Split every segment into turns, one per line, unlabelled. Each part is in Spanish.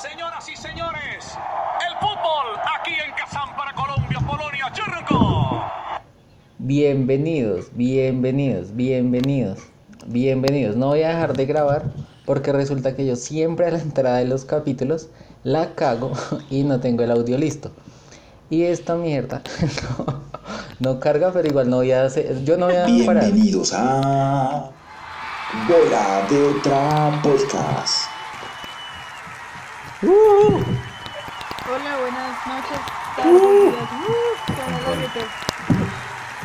Señoras y señores, el fútbol aquí en Kazán para Colombia, Polonia, Churruco.
Bienvenidos, bienvenidos, bienvenidos, bienvenidos. No voy a dejar de grabar porque resulta que yo siempre a la entrada de los capítulos la cago y no tengo el audio listo. Y esta mierda no, no carga, pero igual no voy a hacer, yo no voy a parar.
Bienvenidos a Bola de Otra Podcast.
Hola, buenas noches, tardes. Uh, buena gritos.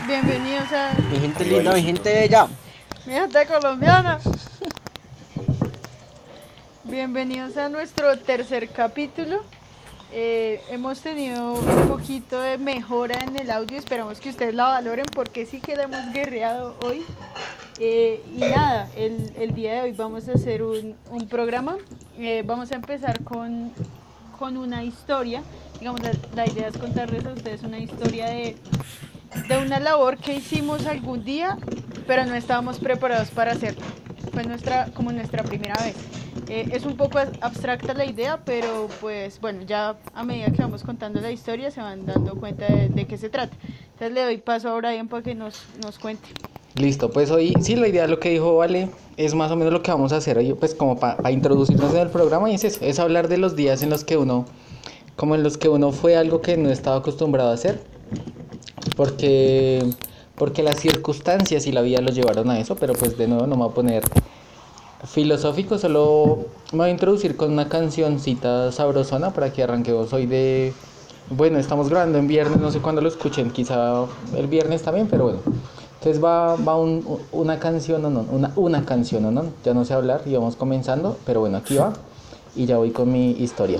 Bienvenidos a
Mi gente linda, mi gente bella.
mi gente colombiana. Bienvenidos a nuestro tercer capítulo. Eh, hemos tenido un poquito de mejora en el audio, esperamos que ustedes la valoren porque sí que la hemos guerreado hoy. Eh, y nada, el, día de hoy vamos a hacer un, programa. Eh, vamos a empezar con, con una historia. Digamos, la, la idea es contarles a ustedes una historia de, de una labor que hicimos algún día, pero no estábamos preparados para hacerlo. Fue nuestra, como nuestra primera vez. Eh, es un poco abstracta la idea, pero pues bueno, ya a medida que vamos contando la historia se van dando cuenta de, qué se trata. Entonces le doy paso a Brian para que nos, nos cuente.
Listo, pues hoy sí, la idea, lo que dijo Vale, es más o menos lo que vamos a hacer hoy, pues como para introducirnos en el programa y es eso, es hablar de los días en los que uno, como en los que uno fue algo que no estaba acostumbrado a hacer, porque, porque las circunstancias y la vida lo llevaron a eso, pero pues de nuevo no me voy a poner filosófico, solo me voy a introducir con una cancioncita sabrosona para que arranquemos hoy de... Bueno, estamos grabando en viernes, no sé cuándo lo escuchen, quizá el viernes también, pero bueno. Entonces va, va un- una canción o no, una, una canción o no, ya no sé hablar y vamos comenzando, pero bueno, aquí va y ya voy con mi historia.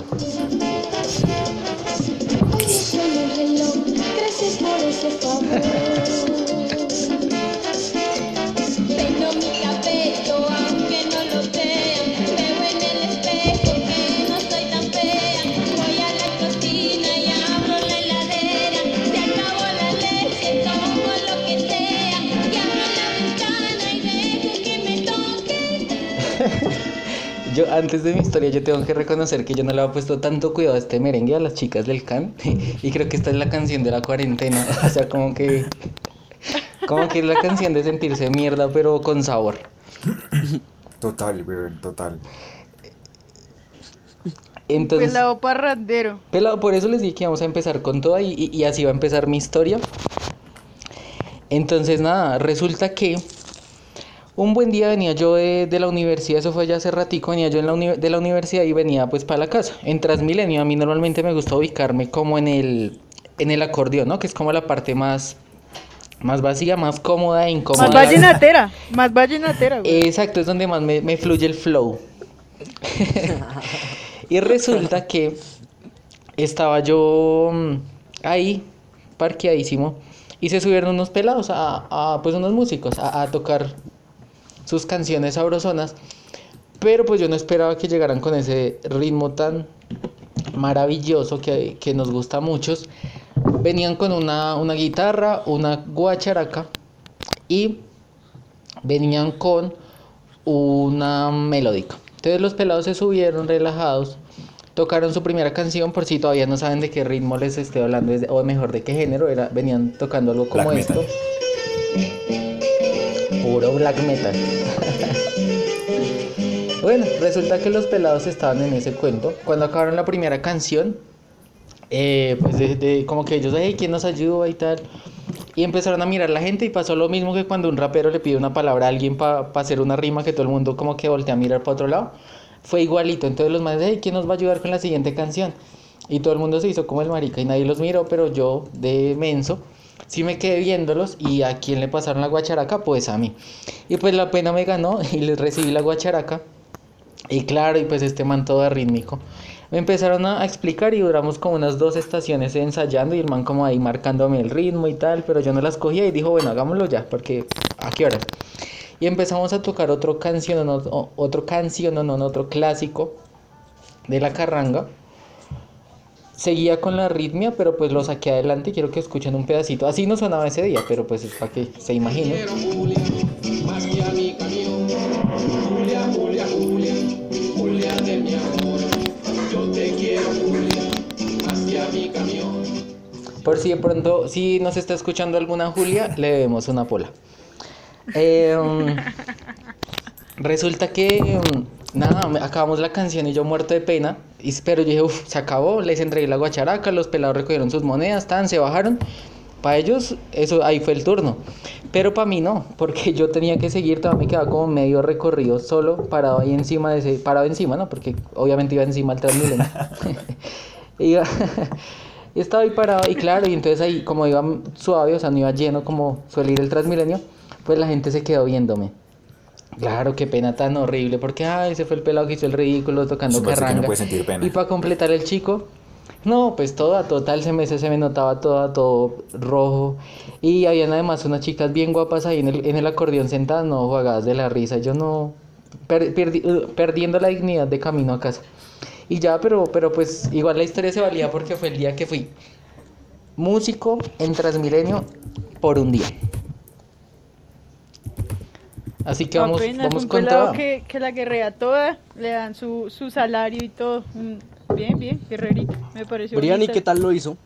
Yo antes de mi historia yo tengo que reconocer que yo no le había puesto tanto cuidado a este merengue a las chicas del can y creo que esta es la canción de la cuarentena, o sea, como que como que es la canción de sentirse mierda pero con sabor.
Total, weón, total.
Entonces,
Pelado parrandero.
Pelado, por eso les dije que vamos a empezar con y, y- y así va a empezar mi historia. Entonces, nada, resulta que un buen día venía yo de, de la universidad, eso fue ya hace ratico, venía yo en la uni- de la universidad y venía pues para la casa. En Transmilenio a mí normalmente me gusta ubicarme como en el, en el acordeón, ¿no? Que es como la parte más, más vacía, más cómoda e incómoda.
Más vallenatera, más vallenatera. güey.
Exacto, es donde más me, me fluye el flow. y resulta que estaba yo mm, ahí, parqueadísimo, y se subieron unos pelados, a, a, pues unos músicos, a, a tocar sus canciones sabrosonas. Pero pues yo no esperaba que llegaran con ese ritmo tan maravilloso que, que nos gusta a muchos. Venían con una, una guitarra, una guacharaca y venían con una melódica. Entonces los pelados se subieron relajados, tocaron su primera canción, por si todavía no saben de qué ritmo les estoy hablando, o mejor de qué género, era, venían tocando algo como
Black
esto.
metal.
Puro black metal. bueno, resulta que los pelados estaban en ese cuento. Cuando acabaron la primera canción, eh, pues de, como que ellos, hey, ¿quién nos ayuda y tal? Y empezaron a mirar la gente y pasó lo mismo que cuando un rapero le pide una palabra a alguien para hacer una rima que todo el mundo como que voltea a mirar para otro lado. Fue igualito. Entonces los manes, hey, ¿quién nos va a ayudar con la siguiente canción? Y todo el mundo se hizo como el marica y nadie los miró, pero yo de menso sí me quedé viéndolos y a quién le pasaron la guacharaca, pues a mí. Y pues la pena me ganó y les recibí la guacharaca. Y claro, y pues este man todo rítmico. Me empezaron a explicar y duramos como unas dos estaciones ensayando y el man como ahí marcándome el ritmo y tal, pero yo no las cogía y dijo, bueno, hagámoslo ya, porque ¿a qué horas? Y empezamos a tocar otro canción, otro canción, no, otro clásico de la carranga seguía con la arritmia, pero pues lo saqué adelante y quiero que escuchen un pedacito. Así no sonaba ese día, pero pues es para que se imaginen. Por si de pronto, si nos está escuchando alguna Julia, le debemos una pola. Eh, um, resulta que um, nada, me- acabamos la canción y yo muerto de pena. Y, pero yo dije, uff, se acabó, les entregué la guacharaca, los pelados recogieron sus monedas, tan, se bajaron. Para ellos, eso ahí fue el turno. Pero para mí no, porque yo tenía que seguir, todavía me quedaba como medio recorrido solo, parado ahí encima de ese, parado encima, ¿no? Porque obviamente iba encima del Transmilenio. iba, y estaba ahí parado, y claro, y entonces ahí, como iba suave, o sea, no iba lleno como suele ir el Transmilenio, pues la gente se quedó viéndome. Claro, qué pena tan horrible, porque ay, ese fue el pelado que hizo el ridículo tocando
que no
carranga.
puede sentir pena.
Y para completar el chico, no, pues toda, total, se me, se me notaba toda, todo rojo. Y habían además unas chicas bien guapas ahí en el, en el acordeón sentadas, no, jugadas de la risa. Yo no, per- perdi- uh, perdiendo la dignidad de camino a casa. Y ya, pero, pero pues igual la historia se valía porque fue el día que fui músico en Transmilenio por un día. Así que vamos,
Apenas
vamos
un
con todo.
que, que la guerrea toda, le dan su, su salario y todo. Mm, Bien, bien, guerrerito. Me pareció
Brian, ¿y qué tal lo hizo?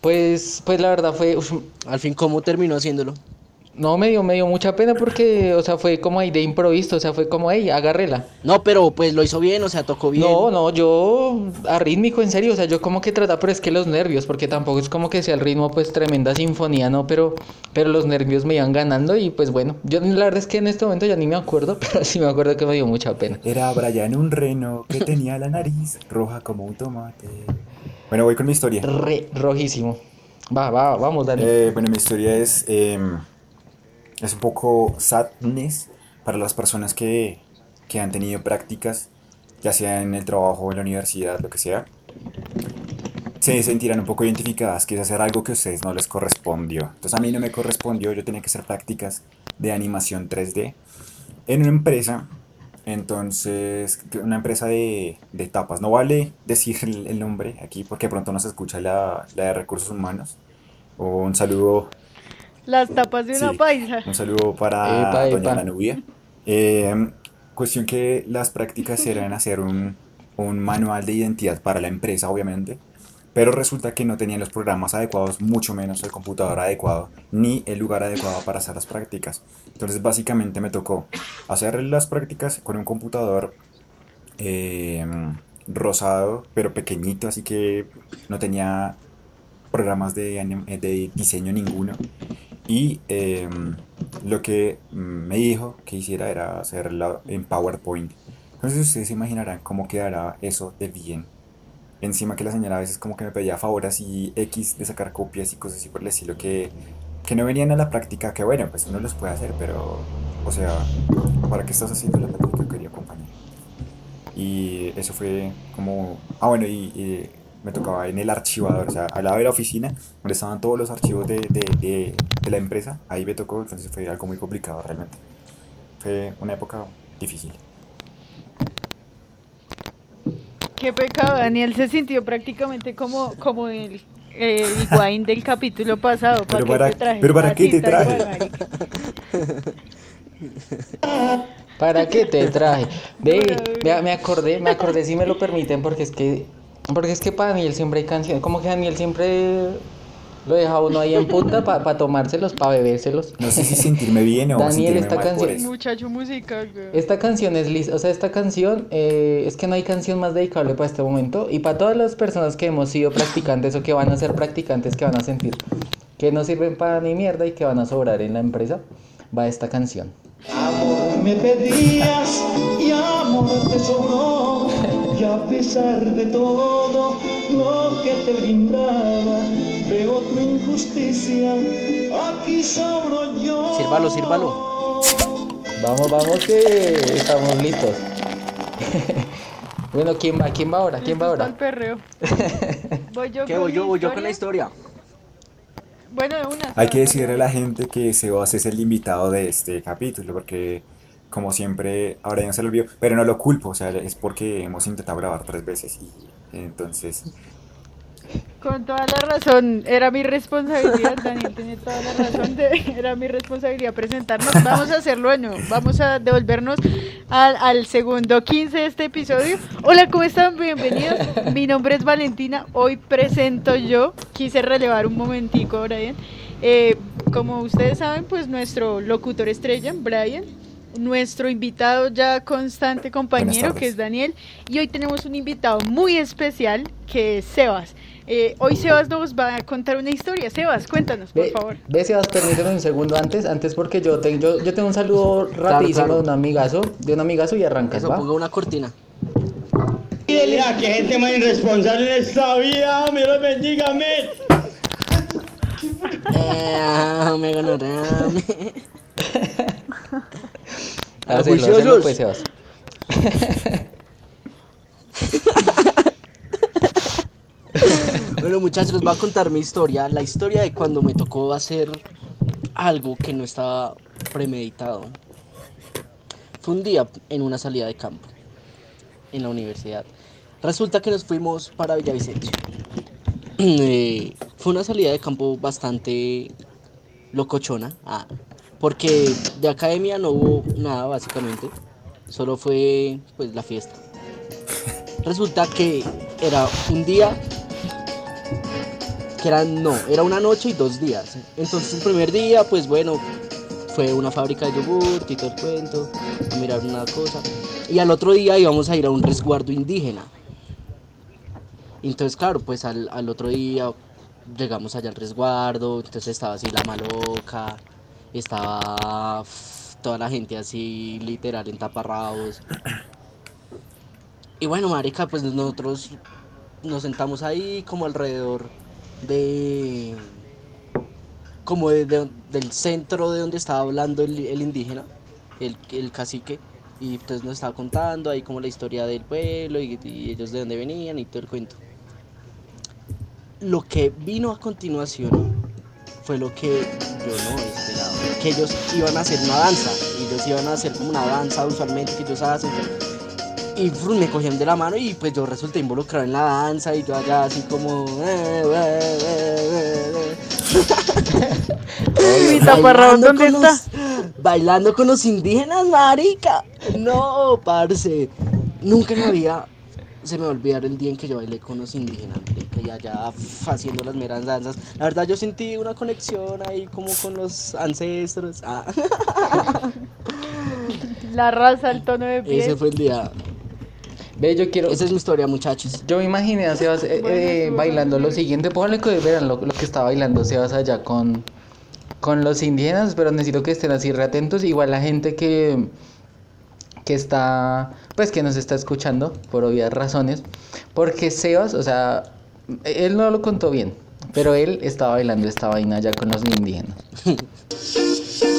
Pues, pues la verdad fue, uf,
Al fin, ¿cómo terminó haciéndolo?
No, me dio, me dio mucha pena porque, o sea, fue como ahí de improviso, o sea, fue como, hey, agárrela.
No, pero pues lo hizo bien, o sea, tocó bien.
No, no, yo arrítmico, en serio, o sea, yo como que trataba, pero es que los nervios, porque tampoco es como que sea el ritmo, pues tremenda sinfonía, ¿no? Pero, pero los nervios me iban ganando y pues bueno, yo la verdad es que en este momento ya ni me acuerdo, pero sí me acuerdo que me dio mucha pena.
Era Brian un reno que tenía la nariz roja como un tomate. Bueno, voy con mi historia.
Re, rojísimo. Va, va, vamos, Dani.
Eh, bueno, mi historia es, em, es un poco sadness para las personas que, que han tenido prácticas, ya sea en el trabajo, en la universidad, lo que sea. Se sentirán un poco identificadas, que hacer algo que a ustedes no les correspondió. Entonces a mí no me correspondió, yo tenía que hacer prácticas de animación 3D en una empresa. Entonces, una empresa de, de tapas. No vale decir el, nombre aquí porque pronto no se escucha la, la de recursos humanos. Un saludo,
Las tapas de una
Sí.
paisa.
un saludo para
Epa,
doña
epa.
La Nubia. Eh, cuestión que las prácticas eran hacer un, un manual de identidad para la empresa, obviamente. Pero resulta que no tenían los programas adecuados, mucho menos el computador adecuado, ni el lugar adecuado para hacer las prácticas. Entonces básicamente me tocó hacer las prácticas con un computador eh, rosado, pero pequeñito, así que no tenía programas de, de diseño ninguno. Y em, lo que me dijo que hiciera era hacerlo en PowerPoint. Entonces ustedes se imaginarán cómo quedará eso de bien. Encima que la señora a veces como que me pedía favores y X de sacar copias y cosas así por el estilo que, que no venían a la práctica, que bueno, pues uno los puede hacer, pero, o sea, ¿para qué estás haciendo la práctica, querido compañero? Y eso fue como, ah bueno, y, y me tocaba en el archivador, o sea, al lado de la oficina, donde estaban todos los archivos de, de, de, de la empresa, ahí me tocó, entonces fue algo muy complicado realmente. Fue una época difícil.
Qué pecado, Daniel se sintió prácticamente como, como el, el Higuaín del capítulo pasado.
Pero para-
te traje?
pero ¿para qué te traje?
¿Para qué te traje? Me, me acordé, me acordé si me lo permiten, porque es que, porque es que para Daniel siempre hay canciones, como que Daniel siempre lo deja uno ahí en punta para tomárselos, para bebérselos.
No sé si sentirme bien o
Daniel,
sentirme
esta
mal por
canción-
eso.
Muchacho musical, güey.
Esta canción es lista, o sea, esta canción eh, es que no hay canción más dedicable para este momento y para todas las personas que hemos sido practicantes o que van a ser practicantes que van a sentir que no sirven para ni mierda y que van a sobrar en la empresa, va esta canción.
Amor me pedías y amor te sobró. Y a pesar de todo lo que te brindaba, veo tu injusticia. Aquí sobro yo.
Sírvalo, sírvalo.
Vamos, vamos que estamos listos. bueno, ¿quién va? ¿Quién va ahora? ¿Quién va
Listo
ahora?
pa'l perreo. Voy yo
¿Qué
con
voy yo? Voy yo con la historia.
Bueno, de una.
Hay que decirle a la gente que Sebas es el invitado de este capítulo, porque como siempre, ya no se lo olvidó, pero no lo culpo, o sea, es porque hemos intentado grabar tres veces y entonces
Con toda la razón, era mi responsabilidad, Daniel tiene toda la razón, de- era mi responsabilidad presentarnos. Vamos a hacerlo nuevo, vamos a devolvernos al, al segundo 15 de este episodio. Hola, ¿cómo están? Bienvenidos. Mi nombre es Valentina, hoy presento yo. Quise relevar un momentico, Brian. Eh, como ustedes saben, pues nuestro locutor estrella, Brian, nuestro invitado ya constante compañero, que es Daniel, y hoy tenemos un invitado muy especial, que es Sebas. Eh, hoy Sebas nos va a contar una historia. Sebas, cuéntanos, por
Ve,
favor.
ve, Sebas, permíteme un segundo antes, antes porque yo, tengo yo, yo tengo un saludo rapidísimo
claro.
de un amigazo, de un amigazo y arrancas,
Eso,
¿va?
ponga una cortina.
Qué gente más irresponsable en esta vida. Me lo bendiga.
Eh, me
hacelo, pues, Sebas.
Bueno, muchachos, les voy a contar mi historia. La historia de cuando me tocó hacer algo que no estaba premeditado. Fue un día en una salida de campo en la universidad. Resulta que nos fuimos para Villavicencio. Eh, fue una salida de campo bastante locochona, ah, porque de academia no hubo nada básicamente, solo fue pues la fiesta. Resulta que era un día que era no, era una noche y dos días. Entonces el primer día, pues bueno, fue una fábrica de yogur, todo el cuento, a mirar una cosa. Y al otro día íbamos a ir a un resguardo indígena. Entonces, claro, pues al, al otro día llegamos allá al resguardo, entonces estaba así la maloca, estaba toda la gente así literal en taparrabos. Y bueno, marica, pues nosotros nos sentamos ahí como alrededor de como de- de- del centro de donde estaba hablando el, el indígena, el, el cacique, y entonces nos estaba contando ahí como la historia del pueblo y, y ellos de dónde venían y todo el cuento. Lo que vino a continuación fue lo que yo no esperaba, que ellos iban a hacer una danza, ellos iban a hacer como una danza usualmente que ellos hacen. Y me cogían de la mano y pues yo resulté involucrado en la danza y yo allá así como... eh, eh, eh, eh, eh.
¿dónde
con
está?
los- bailando con los indígenas, marica. No, parce. Nunca me había... Se me va a olvidar el día en que yo bailé con los indígenas, y allá haciendo las meras danzas. La verdad yo sentí una conexión ahí como con los ancestros. Ah,
La raza, el tono de
ese
piel.
fue el día.
Ve, yo quiero...
Esa es mi historia, muchachos.
Yo me imaginé a Sebas eh,
Bueno,
eh, bailando lo siguiente. Pónganle que lo, lo que está bailando Sebas allá con, con los indígenas, pero necesito que estén así reatentos. Igual la gente que, que está, pues que nos está escuchando, por obvias razones. Porque Sebas, o sea, él no lo contó bien, pero él estaba bailando esta vaina allá con los indígenas.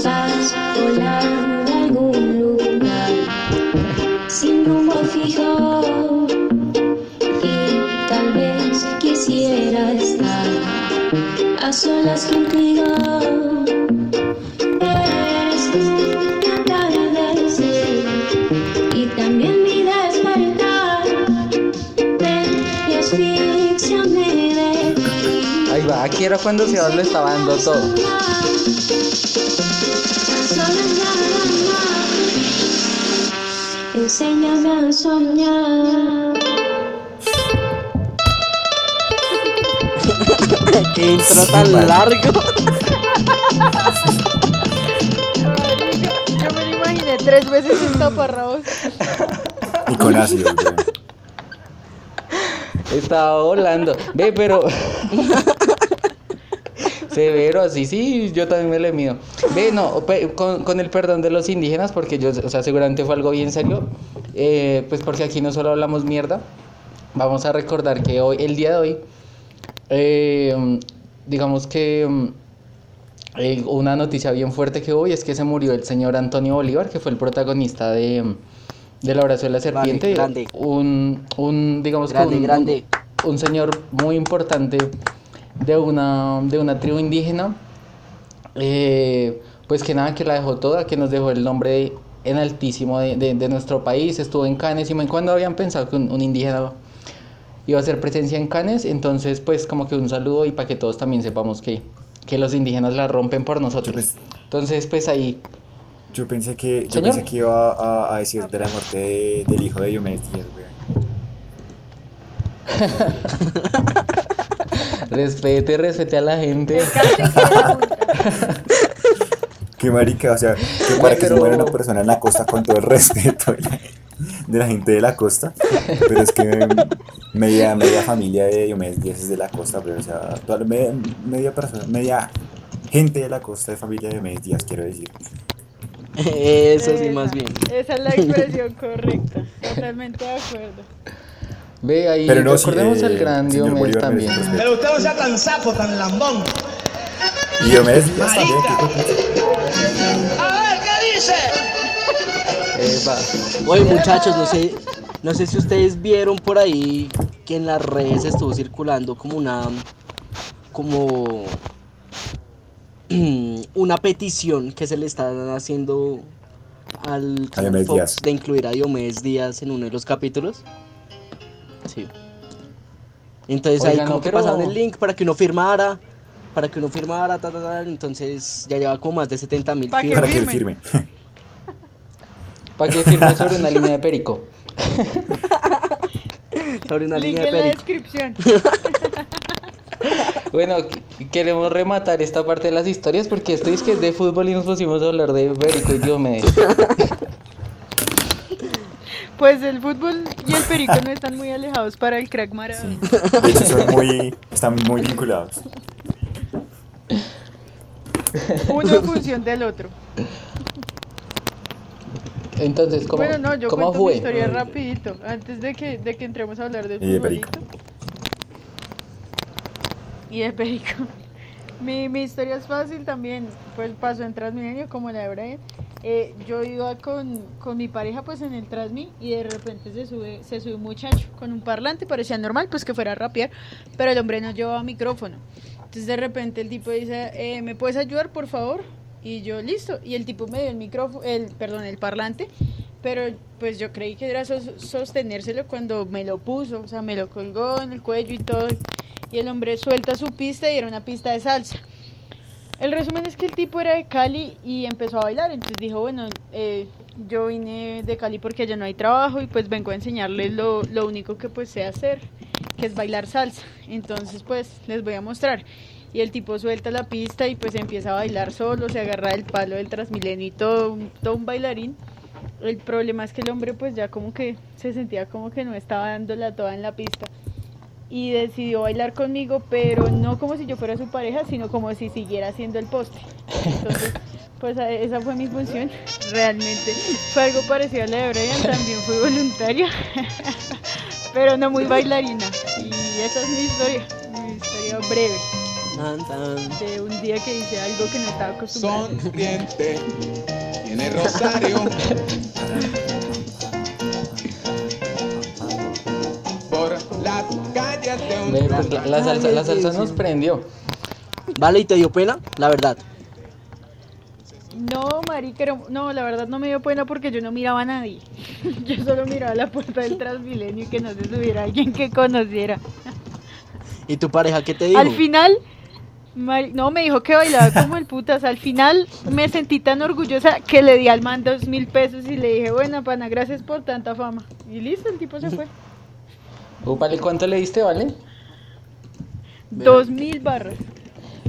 Vas volando a algún lugar sin fijo y tal vez quisiera estar a solas contigo.
Aquí era cuando Sebas lo estaba dando todo.
Enséñame a soñar.
Qué intro tan
vale.
largo.
Yo me lo imaginé tres veces en taparrabos.
Y con ácido, güey.
Estaba volando. Ve, pero. Severo, así, sí, yo también me le mido. Ve, no, con, con el perdón de los indígenas, porque yo, o sea, seguramente fue algo bien serio. eh, pues porque aquí no solo hablamos mierda. Vamos a recordar que hoy, el día de hoy, eh, digamos que eh, una noticia bien fuerte que hoy es que se murió el señor Antonio Bolívar, que fue el protagonista de, de la oración de la serpiente.
grande.
Un, un, digamos que
Grande,
un- un señor muy importante de una, de una tribu indígena, eh, pues que nada, que la dejó toda, que nos dejó el nombre en altísimo de, de- de nuestro país, estuvo en Canes y cuando habían pensado que un, un indígena iba a hacer presencia en Cannes, entonces pues como que un saludo y para que todos también sepamos que, que los indígenas la rompen por nosotros.
Pues-
Entonces pues ahí,
Yo pensé que, yo pensé que iba a, a decir de la muerte de- del hijo de Diomedes.
respete, respete a la gente.
Qué marica, o sea, que para que se muera una persona en la costa con todo el respeto de la, gente de la costa, pero es que media, media familia de Diomedes Díaz es de la costa, pero o sea, toda media, media persona, media gente de la costa de familia de Diomedes Díaz, quiero decir.
Eso sí,
Esa-
más bien.
Esa es la expresión correcta. Totalmente de acuerdo.
Ve ahí,
Pero no, sí,
recordemos
eh,
al gran
señor
Diomedes
Bolívar
también.
Pero usted no sea tan sapo, tan lambón.
Diomedes Díaz también,
A ver, ¿qué dice?
Epa.
Oye, muchachos, no sé, no sé si ustedes vieron por ahí que en las redes estuvo circulando como una, como una petición que se le están haciendo al Fox
Díaz.
de incluir a Diomedes Díaz en uno de los capítulos. Sí. Entonces ahí como
no,
que
pero-
pasaron el link para que uno firmara, para que uno firmara, ta, ta, ta, entonces ya lleva como más de 70 mil
Pa' que
para que él
firme.
Para que firme sobre una línea de perico.
sobre una
Link
línea de
en la
perico.
descripción.
Bueno, qu- queremos rematar esta parte de las historias porque esto es que es de fútbol y nos pusimos a hablar de perico y Diomedes.
Pues el fútbol y el perico no están muy alejados para el crack Maradona.
De hecho, son muy, están muy vinculados.
Uno en función del otro.
Entonces, ¿cómo,
bueno, no, yo
cómo
cuento mi
fue?
historia rapidito, antes de que, de que entremos a hablar del
Y de perico.
Y de perico. Mi, mi historia es fácil también, pues pasó en Transmilenio como la de Brian. Eh, yo iba con, con mi pareja pues en el Transmi y de repente se sube, se sube un muchacho con un parlante, parecía normal pues que fuera a rapear, pero el hombre no llevaba micrófono. Entonces de repente el tipo dice, eh, ¿me puedes ayudar por favor? Y yo, listo. Y el tipo me dio el micrófono, el, perdón, el parlante, pero pues yo creí que era sos- sostenérselo cuando me lo puso, o sea, me lo colgó en el cuello y todo. Y el hombre suelta su pista y era una pista de salsa. El resumen es que el tipo era de Cali y empezó a bailar, entonces dijo, bueno, eh, yo vine de Cali porque allá no hay trabajo y pues vengo a enseñarles lo, lo único que pues sé hacer, que es bailar salsa. Entonces pues les voy a mostrar. Y el tipo suelta la pista y pues empieza a bailar solo, se agarra del palo del Transmilenio y todo, todo un bailarín. El problema es que el hombre pues ya como que se sentía como que no estaba dándola toda en la pista y decidió bailar conmigo, pero no como si yo fuera su pareja, sino como si siguiera haciendo el poste. Entonces, pues a- esa fue mi función, realmente. Fue algo parecido a la de Brian, también fui voluntaria, pero no muy bailarina. Y esa es mi historia, mi historia breve, de un día que hice algo que no estaba acostumbrada.
sonriente, tiene rosario.
Ve, pues, la, la salsa, la salsa nos prendió.
Vale, ¿y te dio pena? La verdad.
No, marica, era- no, la verdad no me dio pena porque yo no miraba a nadie. Yo solo miraba la puerta del Transmilenio y que no se subiera alguien que conociera.
¿Y tu pareja qué te dijo?
Al final, mari- no, me dijo que bailaba como el putas. Al final me sentí tan orgullosa que le di al man dos mil pesos y le dije, bueno, pana, gracias por tanta fama. Y listo, el tipo se fue.
Uh, vale, ¿cuánto le diste, vale?
Dos mil barras.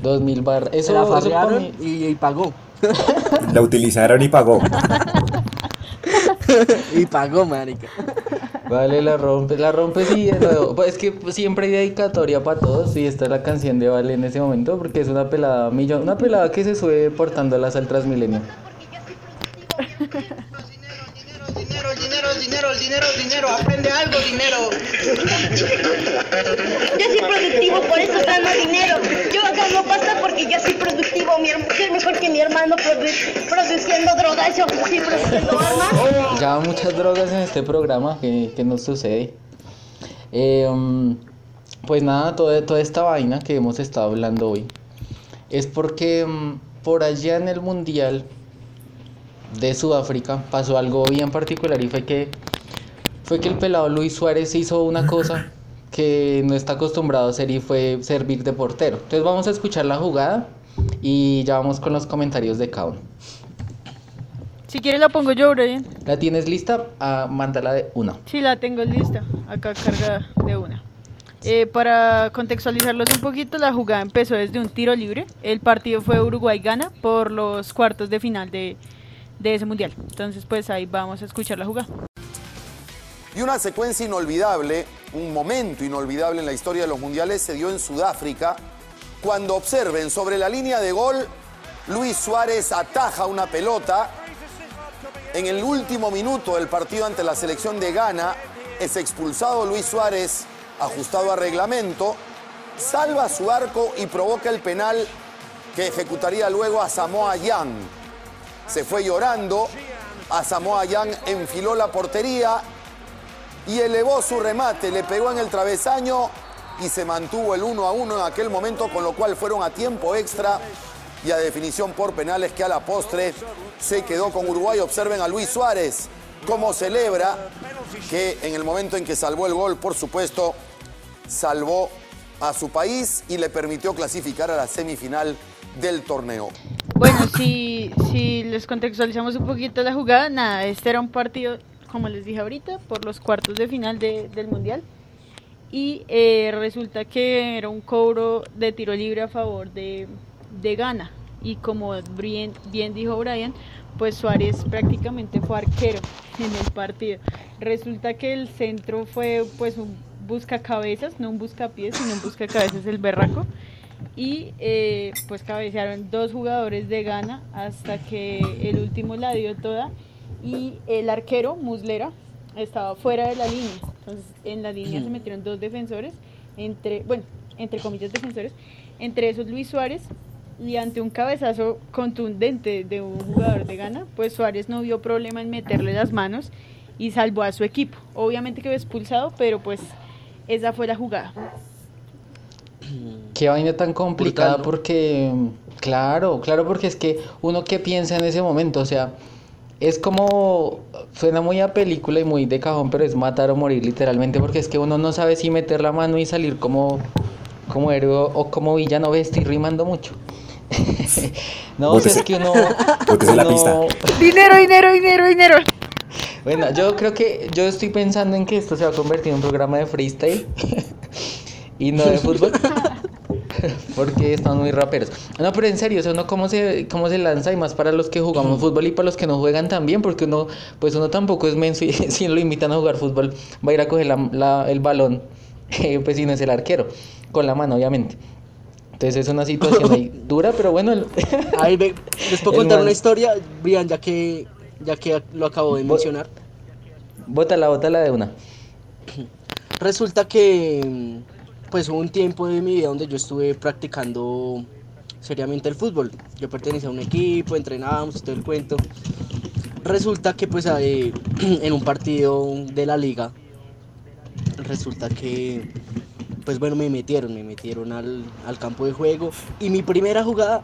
Dos mil barras.
Se
Eso,
la farrearon y, y pagó.
La utilizaron y pagó.
Y pagó, marica.
Vale, la rompe, la rompe sí, de nuevo. Pues es que siempre hay dedicatoria para todos y esta es la canción de Vale en ese momento porque es una pelada millón, una pelada que se sube portándolas al Transmilenio.
Dinero, dinero, aprende algo, dinero.
Yo soy productivo, por eso gano dinero. Yo gano pasta porque yo soy productivo. Mi soy mejor que mi hermano produ- produciendo drogas. Yo soy produciendo armas.
Ya muchas drogas en este programa que, que nos sucede. Eh, pues nada, toda, toda esta vaina que hemos estado hablando hoy es porque um, por allá en el Mundial de Sudáfrica pasó algo bien particular y fue que fue que el pelado Luis Suárez hizo una cosa que no está acostumbrado a hacer y fue servir de portero. Entonces vamos a escuchar la jugada y ya vamos con los comentarios de cada uno.
Si quieres la pongo yo, Brian.
¿La tienes lista? Ah, mándala de una.
Sí, la tengo lista, acá cargada de una. Eh, para contextualizarlos un poquito, la jugada empezó desde un tiro libre. El partido fue Uruguay-Gana por los cuartos de final de, de ese mundial. Entonces, pues ahí vamos a escuchar la jugada.
Y una secuencia inolvidable, un momento inolvidable en la historia de los mundiales se dio en Sudáfrica, cuando observen sobre la línea de gol, Luis Suárez ataja una pelota. En el último minuto del partido ante la selección de Ghana, es expulsado Luis Suárez, ajustado a reglamento, salva su arco y provoca el penal que ejecutaría luego a Samoa Young. Se fue llorando, a Samoa Young enfiló la portería y elevó su remate, le pegó en el travesaño y se mantuvo el 1 a 1 en aquel momento, con lo cual fueron a tiempo extra y a definición por penales que a la postre se quedó con Uruguay. Observen a Luis Suárez cómo celebra que en el momento en que salvó el gol, por supuesto, salvó a su país y le permitió clasificar a la semifinal del torneo.
Bueno, si, si les contextualizamos un poquito la jugada, nada, este era un partido, como les dije ahorita, por los cuartos de final de- del Mundial. Y eh, resulta que era un cobro de tiro libre a favor de, de Ghana. Y como bien, bien dijo Brian, pues Suárez prácticamente fue arquero en el partido. Resulta que el centro fue pues un buscacabezas, no un buscapiés, sino un buscacabezas el berraco y eh, pues cabecearon dos jugadores de Ghana hasta que el último la dio toda y el arquero Muslera estaba fuera de la línea. Entonces en la línea se metieron dos defensores entre bueno entre comillas defensores entre esos Luis Suárez y ante un cabezazo contundente de un jugador de Ghana pues Suárez no vio problema en meterle las manos y salvó a su equipo. Obviamente quedó expulsado pero pues esa fue la jugada.
Qué vaina tan complicada
Brutal, ¿no?
porque, claro, claro, porque es que uno que piensa en ese momento, o sea, es como, suena muy a película y muy de cajón, pero es matar o morir literalmente, porque es que uno no sabe si meter la mano y salir como, como héroe o como villano, ve, estoy rimando mucho. no, o sea, es
Bótese-
que uno...
bótese la
uno-
pista.
Dinero, dinero, dinero, dinero.
Bueno, yo creo que yo estoy pensando en que esto se va a convertir en un programa de freestyle y no de fútbol. Porque están muy raperos. No, pero en serio, o sea, uno cómo se, cómo se lanza y más para los que jugamos fútbol y para los que no juegan también, porque uno, pues uno tampoco es menso y si lo invitan a jugar fútbol, va a ir a coger la- la- el balón, eh, pues si no es el arquero, con la mano, obviamente. Entonces es una situación ahí dura, pero bueno, el-
Ahí les puedo contar
man-
una historia, Brian, ya que, ya que lo acabo de mencionar.
bótala, bótala de una.
Resulta que pues hubo un tiempo de mi vida donde yo estuve practicando seriamente el fútbol. Yo pertenecía a un equipo, entrenábamos, todo el cuento. Resulta que pues eh, en un partido de la liga, resulta que pues bueno, me metieron, me metieron al, al campo de juego y mi primera jugada,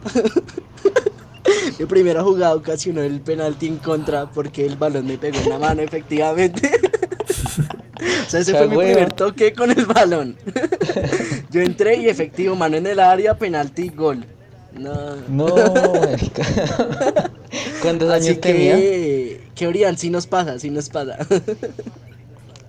mi primera jugada ocasionó el penalti en contra porque el balón me pegó en la mano efectivamente. O sea, ese fue mi primer toque con el balón. Yo entré y efectivo, mano en el área, penalti, gol. No.
No. ¿Cuántos
Así
años tenía?
que, que Brian, sí nos pasa, sí nos pasa.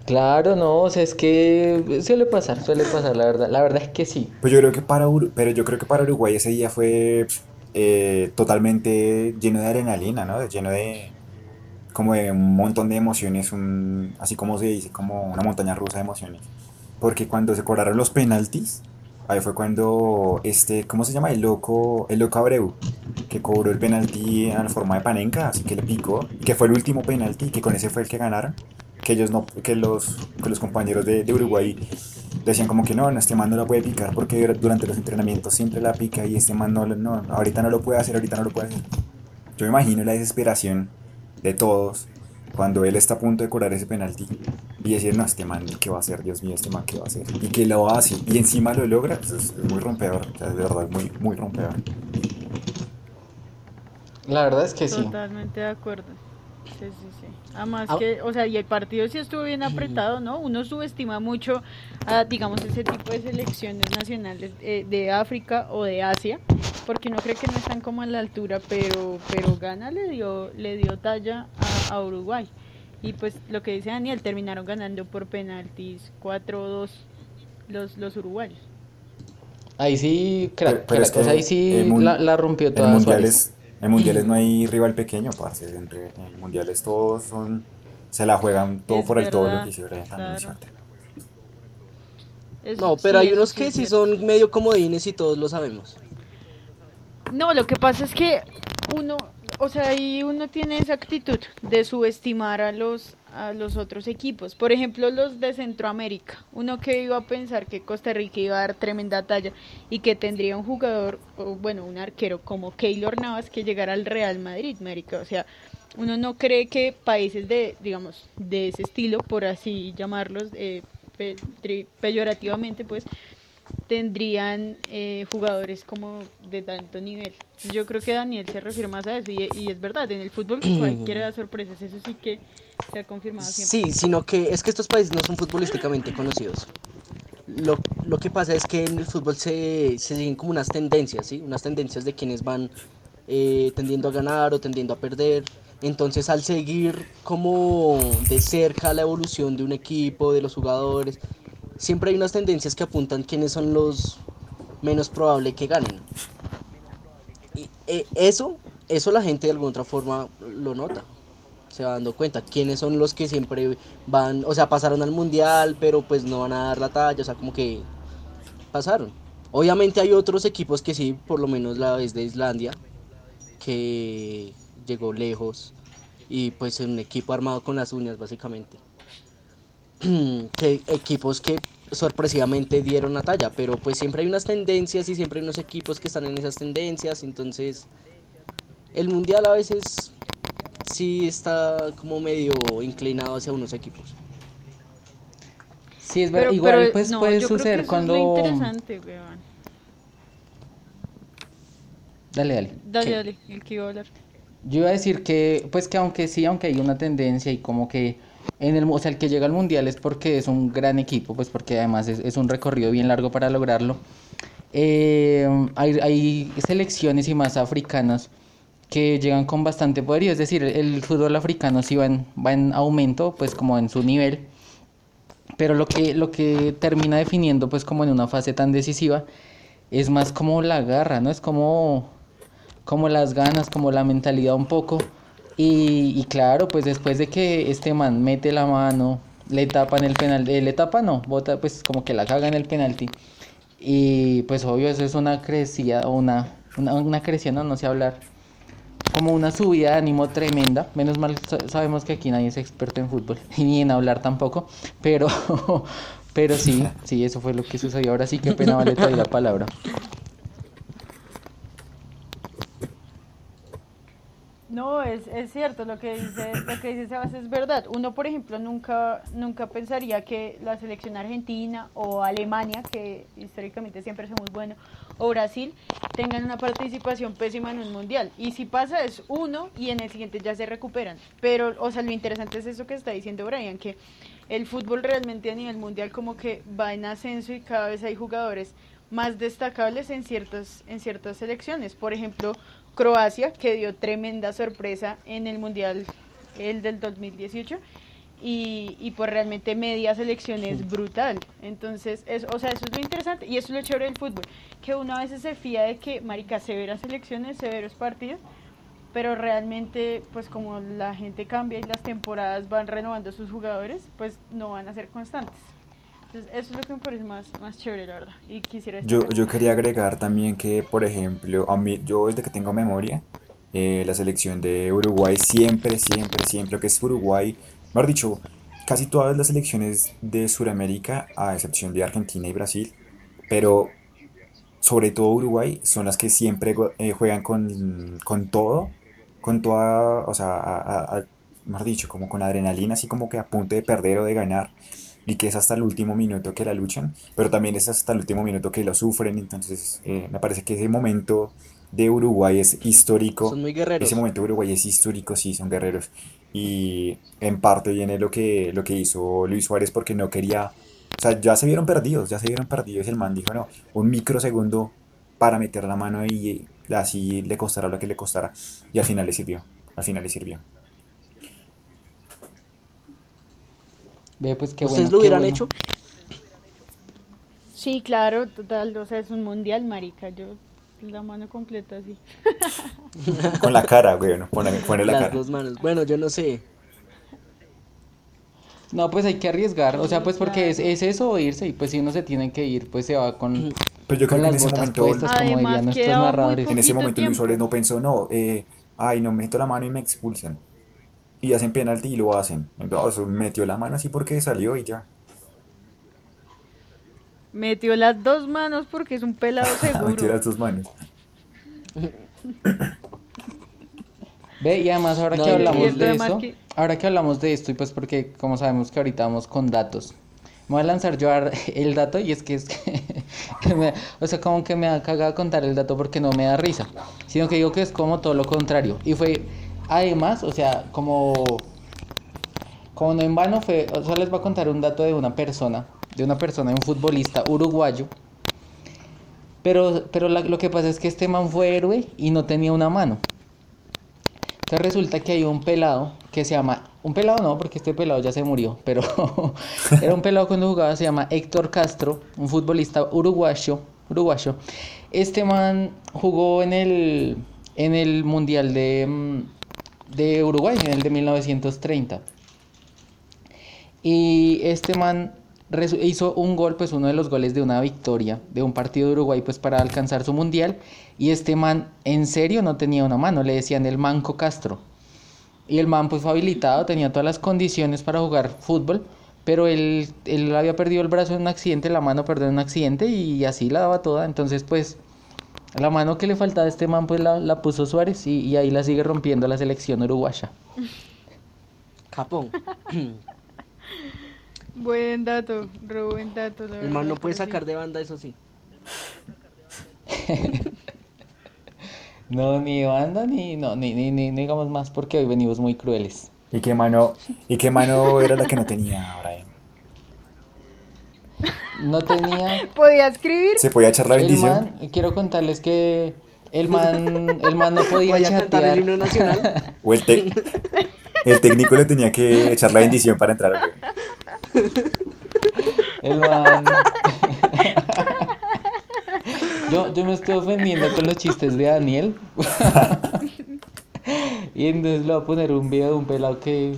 Claro, no, o sea, es que suele pasar, suele pasar, la verdad. La verdad es que sí.
Pues yo creo que para pero yo creo que para Uruguay ese día fue eh, totalmente lleno de adrenalina, ¿no? Lleno de como de un montón de emociones, un, así como se dice, como una montaña rusa de emociones. Porque cuando se cobraron los penaltis, ahí fue cuando este, ¿cómo se llama? El loco, el loco Abreu, que cobró el penalti en forma de panenca, así que le picó, que fue el último penalti, que con ese fue el que ganaron. Que ellos no, que los, que los compañeros de, de Uruguay decían como que no, este man no la puede picar porque durante los entrenamientos siempre la pica y este man no, no, ahorita no lo puede hacer, ahorita no lo puede hacer. Yo me imagino la desesperación de todos cuando él está a punto de cobrar ese penalti y decir, no, este man, ¿qué va a hacer? Dios mío, este man, ¿qué va a hacer? Y que lo hace y encima lo logra, pues es, es muy rompedor, o sea, de verdad, muy, muy rompedor.
La verdad es que sí.
Totalmente de acuerdo. Sí, sí, sí. Además
Ah.
que, o sea, y el partido sí estuvo bien apretado, ¿no? Uno subestima mucho a, digamos, ese tipo de selecciones nacionales eh, de África o de Asia, porque uno cree que no están como a la altura, pero, pero Ghana le dio, le dio talla a, a Uruguay. Y pues lo que dice Daniel, terminaron ganando por penaltis 4-2 los, los uruguayos.
Ahí sí,
Pero-
crack,
pero es
crack, o sea,
que
ahí sí
el
la, la rompió toda Suárez.
mundiales, en mundiales no hay rival pequeño, parce. En, re- en mundiales todos son, se la juegan todo
Es
por el todo lo que hicieron también.
claro.
suerte.
Eso-
No, pero
sí,
hay unos que sí son medio comodines y todos lo sabemos.
No, lo que pasa es que uno, o sea, ahí uno tiene esa actitud de subestimar a los a los otros equipos. Por ejemplo, los de Centroamérica. Uno que iba a pensar que Costa Rica iba a dar tremenda talla y que tendría un jugador, o bueno, un arquero como Keylor Navas que llegara al Real Madrid, América. O sea, uno no cree que países de, digamos, de ese estilo, por así llamarlos, eh, peyorativamente, pues, tendrían eh, jugadores como de tanto nivel. Yo creo que Daniel se refiere más a eso y, y es verdad, en el fútbol cualquiera da sorpresas, eso sí que se ha confirmado siempre.
Sí, sino que es que estos países no son futbolísticamente conocidos. Lo, lo que pasa es que en el fútbol se, se siguen como unas tendencias, ¿sí? Unas tendencias de quienes van eh, tendiendo a ganar o tendiendo a perder. Entonces al seguir como de cerca la evolución de un equipo, de los jugadores, siempre hay unas tendencias que apuntan quiénes son los menos probable que ganen. Y eh, eso, eso la gente de alguna otra forma lo nota se va dando cuenta quiénes son los que siempre van, o sea, pasaron al mundial, pero pues no van a dar la talla, o sea, como que pasaron. Obviamente hay otros equipos que sí, por lo menos la vez de Islandia, que llegó lejos y pues un equipo armado con las uñas básicamente. que equipos que sorpresivamente dieron la talla, pero pues siempre hay unas tendencias y siempre hay unos equipos que están en esas tendencias, entonces el mundial a veces sí está como medio inclinado hacia unos equipos.
Sí, es verdad. Igual
pero,
pues
no,
puede suceder cuando...
Es interesante, weón.
Dale, dale.
Dale,
¿Qué?
dale, el que iba a hablar.
Yo iba a decir que, pues que aunque sí, aunque hay una tendencia y como que en el, o sea, el que llega al mundial es porque es un gran equipo, pues porque además es, es un recorrido bien largo para lograrlo. Eh, hay, hay selecciones y más africanas que llegan con bastante poderío, es decir, el, fútbol africano sí va en, va en aumento, pues como en su nivel, pero lo que, lo que termina definiendo, pues como en una fase tan decisiva, es más como la garra, ¿no? Es como como las ganas, como la mentalidad un poco. Y, y claro, pues después de que este man mete la mano, le tapan el penal, eh, le tapa no, bota pues como que la caga en el penalti. Y pues obvio eso es una crecida una, una, una crecida, no, no sé hablar. Como una subida de ánimo tremenda. Menos mal sa- sabemos que aquí nadie es experto en fútbol, ni en hablar tampoco. Pero, pero sí, sí, eso fue lo que sucedió. Ahora sí, qué pena vale doy la palabra.
No, es, es cierto, lo que dice, lo que dice Sebas es verdad. Uno, por ejemplo, nunca, nunca pensaría que la selección argentina o Alemania, que históricamente siempre somos buenos, o Brasil, tengan una participación pésima en un mundial. Y si pasa es uno y en el siguiente ya se recuperan. Pero, o sea, lo interesante es eso que está diciendo Brian, que el fútbol realmente a nivel mundial como que va en ascenso y cada vez hay jugadores más destacables en ciertas, en ciertas selecciones. Por ejemplo, Croacia, que dio tremenda sorpresa en el Mundial, el del 2018, y, y pues realmente media selección es brutal. Entonces, es, o sea, eso es lo interesante y eso es lo chévere del fútbol, que uno a veces se fía de que, marica, severas selecciones, severos partidos, pero realmente, pues como la gente cambia y las temporadas van renovando sus jugadores, pues no van a ser constantes. Entonces, eso es lo que me parece más, más chévere, la verdad. Y quisiera
Yo, yo quería agregar también que, por ejemplo, a mí, yo desde que tengo memoria, eh, la selección de Uruguay siempre, siempre, siempre que es Uruguay, mejor dicho, casi todas las selecciones de Sudamérica, a excepción de Argentina y Brasil, pero sobre todo Uruguay, son las que siempre eh, juegan con, con todo, con toda, o sea, a- a- a- mejor dicho, como con adrenalina, así como que a punto de perder o de ganar y que es hasta el último minuto que la luchan, pero también es hasta el último minuto que lo sufren, entonces eh, me parece que ese momento de Uruguay es histórico.
Son muy guerreros.
Ese momento de Uruguay es histórico, sí, son guerreros. Y en parte viene lo que, lo que hizo Luis Suárez porque no quería, o sea, ya se vieron perdidos, ya se vieron perdidos. El man dijo, no, un microsegundo para meter la mano y así le costará lo que le costará. Y al final le sirvió, al final le sirvió.
Ve, pues qué
¿Ustedes
bueno,
lo
qué
hubieran
bueno.
hecho?
Sí, claro, total, o sea, es un mundial, marica, yo la mano completa así.
Con la cara, güey, no pone, pone la
Las
cara.
dos manos. Bueno, yo no sé.
No, pues hay que arriesgar, o sea, pues porque es, es eso o irse, y pues si uno se tiene que ir, pues se va con,
Pues yo creo
con
que en
las
ese
botas
momento,
puestas, como
Además,
dirían nuestros
muy
narradores.
en ese
poquito
momento Luis
tiempo.
Suárez no pensó, no, eh, ay, no meto la mano y me expulsan. Y hacen penalti y lo hacen. Entonces metió la mano así porque salió y ya.
Metió las dos manos porque es un pelado
Metió
seguro.
las dos manos.
Ve, y además ahora
No,
que hablamos de eso,
que-
ahora que hablamos de esto, y pues porque como sabemos que ahorita vamos con datos, me voy a lanzar yo el dato y es que es que, que me, o sea, como que me da cagada contar el dato porque no me da risa, sino que digo que es como todo lo contrario. Y fue, además, o sea, como, como no en vano fue, o sea, les voy a contar un dato de una persona, de una persona, de un futbolista uruguayo, pero, pero lo que pasa es que este man fue héroe y no tenía una mano. Entonces resulta que hay un pelado que se llama, un pelado no, porque este pelado ya se murió, pero era un pelado cuando jugaba, se llama Héctor Castro, un futbolista uruguayo, uruguayo. Este man jugó en el, en el Mundial de, mm, de Uruguay, en el de 1930. Y este man hizo un gol, pues uno de los goles de una victoria de un partido de Uruguay, pues para alcanzar su mundial. Y este man, en serio, no tenía una mano, le decían el Manco Castro. Y el man, pues fue habilitado, tenía todas las condiciones para jugar fútbol, pero él, él había perdido el brazo en un accidente, la mano perdió en un accidente y así la daba toda. Entonces, pues, la mano que le faltaba a este man, pues la, la puso Suárez y, y ahí la sigue rompiendo la selección uruguaya.
Capón.
Buen dato, re buen dato. la
El man no puede
sí.
sacar de banda, eso sí.
No, ni banda, ni, no, ni, ni, ni, ni digamos más porque hoy venimos muy crueles.
¿Y qué mano, y qué mano era la que no tenía Brian?
No tenía
Podía escribir.
¿Se podía echar la bendición?
man, y quiero contarles que el man, el man no podía
a cantar el himno
chatear.
nacional.
¿O el, te- el técnico le tenía que echar la bendición para entrar? güey?
El man. Yo, yo me estoy ofendiendo con los chistes de Daniel. Y entonces le voy a poner un video de un pelado que,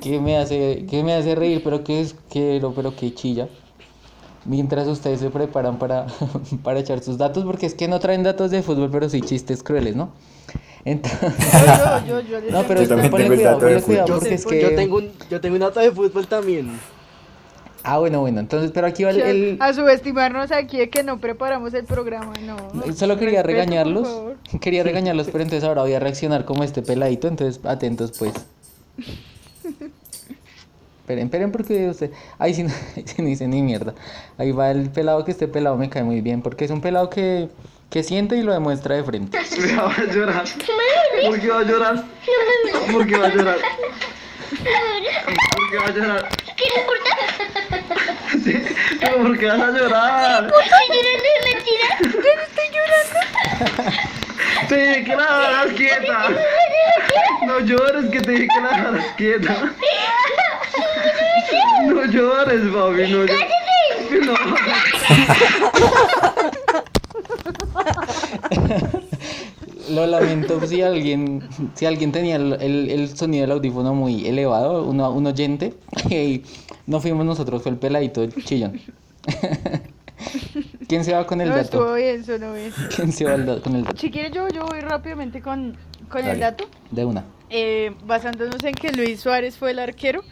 que me hace, que me hace reír, pero que es que pero que chilla. Mientras ustedes se preparan para, para echar sus datos, porque es que no traen datos de fútbol, pero sí chistes crueles, ¿no? Entonces,
Yo, yo, yo,
no, pero
Yo también tengo el
cuidado,
dato de fútbol.
porque es que...
Yo tengo un, yo tengo un dato de fútbol también.
Ah, bueno, bueno, entonces, pero aquí va el... el-
A subestimarnos aquí de que no preparamos el programa, no.
Solo quería
Respeto,
regañarlos. Quería regañarlos, pero entonces ahora voy a reaccionar como este peladito, entonces atentos pues. Esperen, esperen porque usted... Ahí sí no, ahí sí no dice ni mierda. Ahí va el pelado que este pelado me cae muy bien, porque es un pelado que, que siente y lo demuestra de frente.
va a llorar. ¿Por qué va a llorar? ¿Por qué va a llorar? ¿Por qué va a llorar? Sí, pero ¿por qué vas a llorar? Te dije que la dejaras quieta. No llores, que te dije que la dejaras quieta. No llores, papi, no llores. No.
Lo lamento si alguien, si alguien tenía el, el- el sonido del audífono muy elevado, uno, un oyente, y no fuimos nosotros, fue el peladito chillón. ¿Quién se va con el
No,
dato?
estuvo bien, sonó bien.
¿Quién se va con el dato?
Si quieres, yo, yo voy rápidamente con, con el dato.
De una.
Eh, basándonos en que Luis Suárez fue el arquero,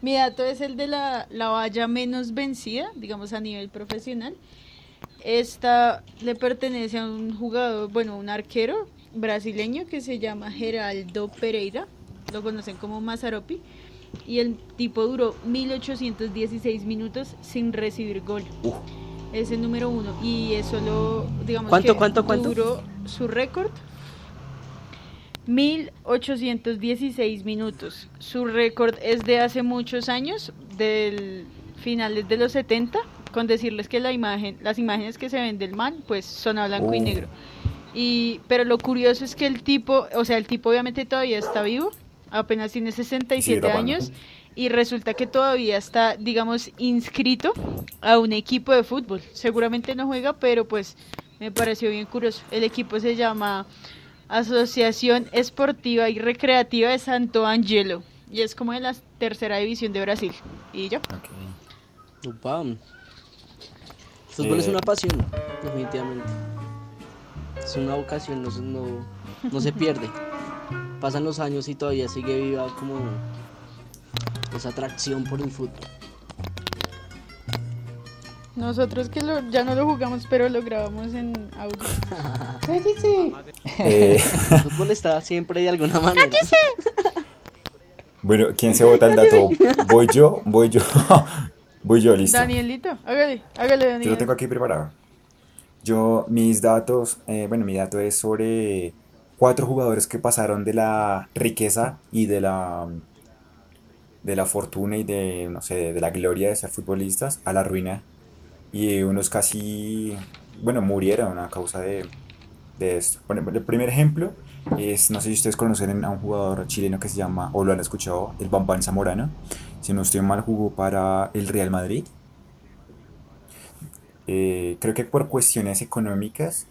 mi dato es el de la, la valla menos vencida, digamos a nivel profesional. Esta le pertenece a un jugador, bueno, un arquero brasileño que se llama Geraldo Pereira, lo conocen como Mazaropi, y el tipo duró 1816 minutos sin recibir gol. Es el número uno y eso lo, digamos
¿Cuánto,
que
cuánto, cuánto?
duró su récord 1816 minutos. Su récord es de hace muchos años, del finales de los 70, con decirles que la imagen, las imágenes que se ven del man, pues son a blanco y negro. Y, pero lo curioso es que el tipo, o sea, el tipo obviamente todavía está vivo, apenas tiene 67
grabando.
años, y resulta que todavía está, digamos, inscrito a un equipo de fútbol. Seguramente no juega, pero pues me pareció bien curioso. El equipo se llama Asociación Esportiva y Recreativa de Santo Angelo, y es como de la tercera división de Brasil. Y yo.
Upa. El fútbol es
Eh.
una pasión, definitivamente. Es una vocación, no, se- no, no se pierde. Pasan los años y todavía sigue viva como esa atracción por el fútbol.
Nosotros que lo- ya no lo jugamos, pero lo grabamos en audio.
Eh,
El fútbol está siempre de alguna manera.
bueno, ¿quién se vota el dato? ¿Voy yo? ¿Voy yo? Voy yo, listo.
Danielito, hágale, hágale,
Yo
Daniel.
lo tengo aquí preparado. Yo, mis datos, eh, bueno, mi dato es sobre cuatro jugadores que pasaron de la riqueza y de la, de la fortuna y de, no sé, de la gloria de ser futbolistas a la ruina. Y unos casi, bueno, murieron a causa de, de esto. Bueno, el primer ejemplo es, no sé si ustedes conocen a un jugador chileno que se llama, o lo han escuchado, el Bambán Zamorano. Si no estoy mal, jugó para el Real Madrid. Eh, creo que por cuestiones económicas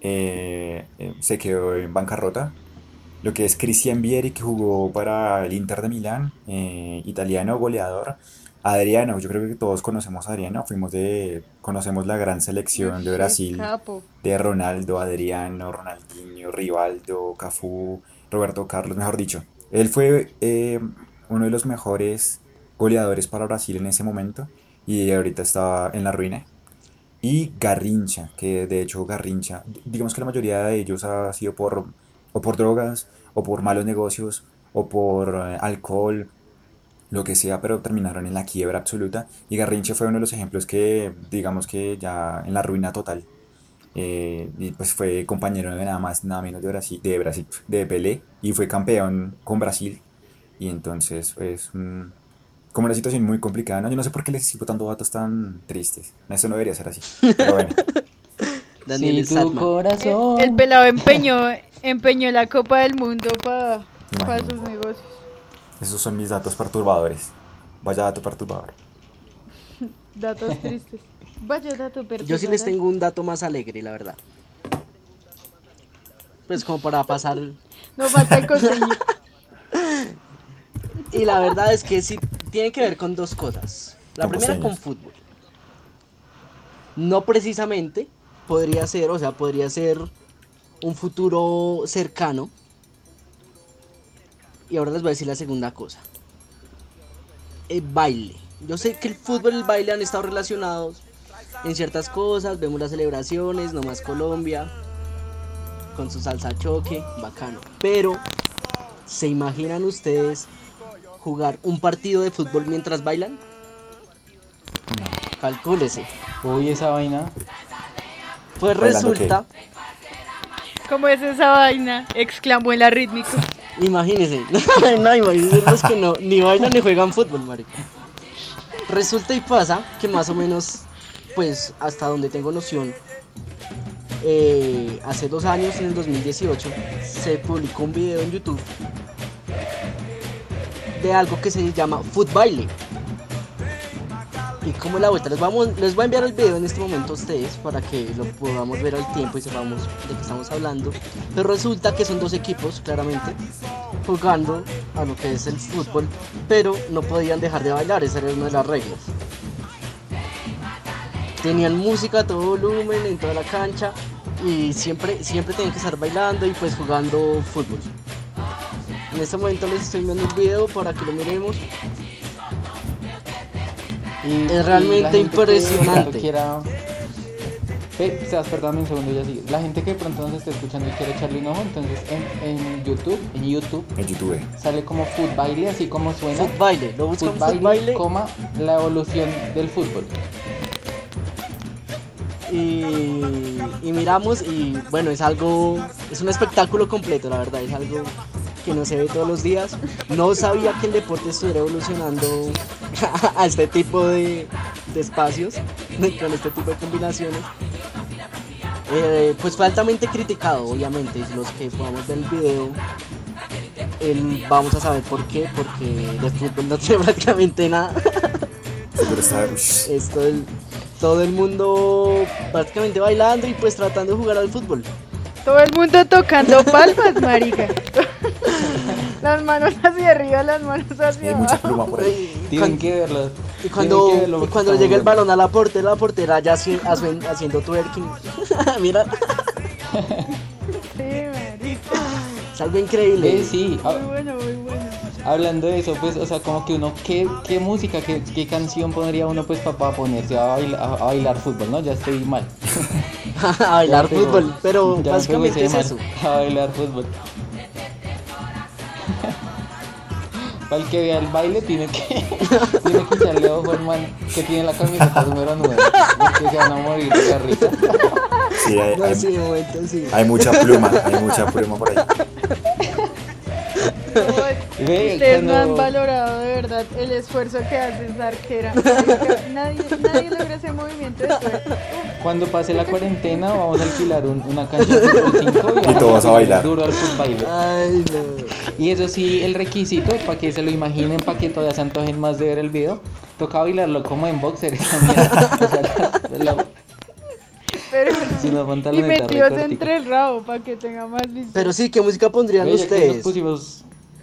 eh, eh, se quedó en bancarrota. Lo que es Cristian Vieri, que jugó para el Inter de Milán, eh, italiano goleador. Adriano, yo creo que todos conocemos a Adriano, fuimos de, conocemos la gran selección de Brasil, de Ronaldo, Adriano, Ronaldinho, Rivaldo, Cafú, Roberto Carlos, mejor dicho. Él fue eh, uno de los mejores goleadores para Brasil en ese momento y ahorita está en la ruina. Y Garrincha, que de hecho Garrincha, digamos que la mayoría de ellos ha sido por, o por drogas, o por malos negocios, o por eh, alcohol, lo que sea, pero terminaron en la quiebra absoluta. Y Garrincha fue uno de los ejemplos que, digamos que ya en la ruina total. Eh, y pues fue compañero de nada más, nada menos de Brasil, de Brasil, de Pelé, y fue campeón con Brasil. Y entonces, pues, mm, como una situación muy complicada, ¿no? Yo no sé por qué les sigo dando datos tan tristes. Eso no debería ser así. Pero bueno.
Daniel
si tu corazón.
El pelado empeñó, empeñó la Copa del Mundo para
Imagínate.
sus negocios.
Esos son mis datos perturbadores. Vaya dato perturbador.
Datos tristes. Vaya dato perturbador.
Yo sí les tengo un dato más alegre, la verdad. Pues como para pasar...
No falta el costeño.
Y la verdad es que sí tiene que ver con dos cosas. La primera con fútbol. No precisamente, podría ser, o sea, podría ser un futuro cercano. Y ahora les voy a decir la segunda cosa. El baile. Yo sé que el fútbol y el baile han estado relacionados en ciertas cosas. Vemos las celebraciones, nomás Colombia, con su salsa choque, bacano. Pero, ¿se imaginan ustedes jugar un partido de fútbol mientras bailan? Calcúlese.
Uy, esa vaina.
Pues resulta,
¿Cómo es esa vaina? Exclamó el arrítmico.
Imagínense, no, imagínense los que no, ni bailan ni juegan fútbol, marica. Resulta y pasa que más o menos, pues hasta donde tengo noción, eh, hace dos años, en el 2018, se publicó un video en YouTube de algo que se llama Foot Baile. Y como la vuelta, les, vamos, les voy a enviar el video en este momento a ustedes para que lo podamos ver al tiempo y sepamos de qué estamos hablando. Pero resulta que son dos equipos, claramente, jugando a lo que es el fútbol, pero no podían dejar de bailar, esa era una de las reglas. Tenían música a todo volumen en toda la cancha y siempre, siempre tenían que estar bailando y pues jugando fútbol. En este momento les estoy enviando un video para que lo miremos.
Y-
realmente impresionante.
quiera... Sebas, perdóname un segundo, ya sigue. La gente que de pronto nos esté escuchando y quiere echarle un ojo, entonces en, en YouTube, en YouTube,
En YouTube.
sale como Foot Baile, así como suena.
Foot baile, lo buscan
Baile,
baile
coma, la evolución del fútbol.
y y miramos y bueno, es algo, es un espectáculo completo, la verdad, es algo que no se ve todos los días. No sabía que el deporte estuviera evolucionando a este tipo de, de espacios, con este tipo de combinaciones. Eh, pues fue altamente criticado, obviamente, los que podamos ver el video, el- vamos a saber por qué, porque de fútbol no tiene prácticamente nada.
Pero está, ush,
Es todo el, todo el mundo prácticamente bailando y pues tratando de jugar al fútbol.
Todo el mundo tocando palmas, marica. Las manos hacia arriba, las manos hacia
hay mucha
abajo.
pluma por ahí.
Tienen que verlo.
Y cuando,
Tienen que verlo
y
porque
cuando
está
llega el
bueno.
balón a la portera, la portera ya haci- haci- haciendo twerking. Mira,
Sí, marica.
es algo increíble.
Eh, sí, ah,
Muy bueno, muy bueno.
hablando de eso, pues, o sea, como que uno, ¿qué, qué música, qué, qué canción pondría uno, pues, para ponerse a bailar, a, a bailar fútbol, ¿no? Ya estoy mal.
a bailar
Ya me pegó-
fútbol, pero
ya me
básicamente es
ese
eso.
mal, A bailar fútbol. Para el que vea el baile tiene que, tiene que echarle ojo al man que tiene la camiseta número 9, porque se van a morir de risa.
Sí, hay,
No,
hay-
sí, de momento sí.
hay mucha pluma, hay mucha pluma por ahí.
Ve,
Ustedes no han valorado de verdad el esfuerzo que hace esa arquera. Nadie, nadie logra ese movimiento de suerte.
Cuando pase la cuarentena vamos a alquilar un- una cancha de fútbol 5
Y todos a bailar.
Duro al.
Ay, no.
Y eso sí, el requisito, para que se lo imaginen, para que todavía se antojen más de ver el video, toca bailarlo como en boxer. esa mierda. O sea, la- la-
Pero, y metidos entre el rabo para que tenga más visión.
Pero sí, ¿qué música pondrían ustedes?
pusimos-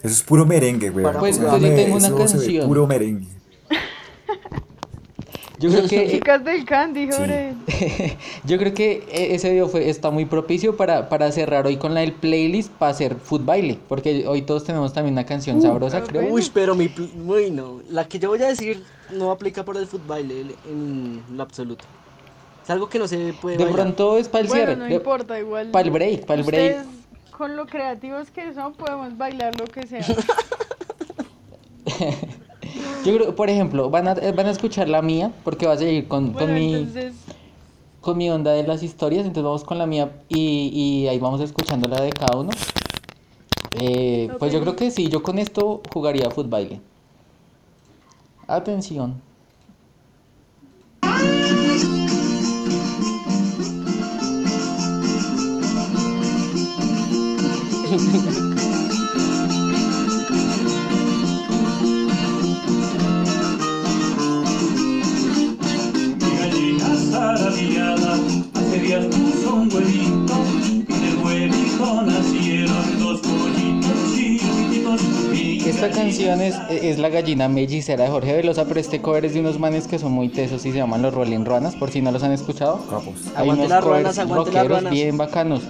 Eso es puro merengue, güey.
Para
Pues, pues yo tengo una canción.
Puro merengue.
Yo creo que
Chicas del Candy,
Sí.
Yo creo que e- ese video fue, está muy propicio para, para cerrar hoy con la del playlist para hacer food baile, porque hoy todos tenemos también una canción sabrosa, creo.
Uy, pero mi... pl- Uy, no. La que yo voy a decir no aplica por el fútbol en lo absoluto. Es algo que no se puede
De
bailar.
pronto es para el
Bueno,
cierre.
no
de-
importa, igual.
Para el break, para el break.
Con lo creativos que son, podemos bailar lo que sea.
Yo creo, por ejemplo, van a, eh, van a escuchar la mía, porque va a seguir con,
Bueno,
con mi... con mi onda de las historias, entonces vamos con la mía y, y ahí vamos escuchando la de cada uno. Eh, Pues yo creo que sí, yo con esto jugaría fútbol. Atención. Esta canción es, es La gallina mellizera de Jorge Velosa, pero este cover es de unos manes que son muy tesos y se llaman los Rolling Ruanas, por si no los han escuchado.
Capos.
Hay
Aguante
unos
las
covers
ruanas, aguante las
rockeros
ruanas.
bien bacanos.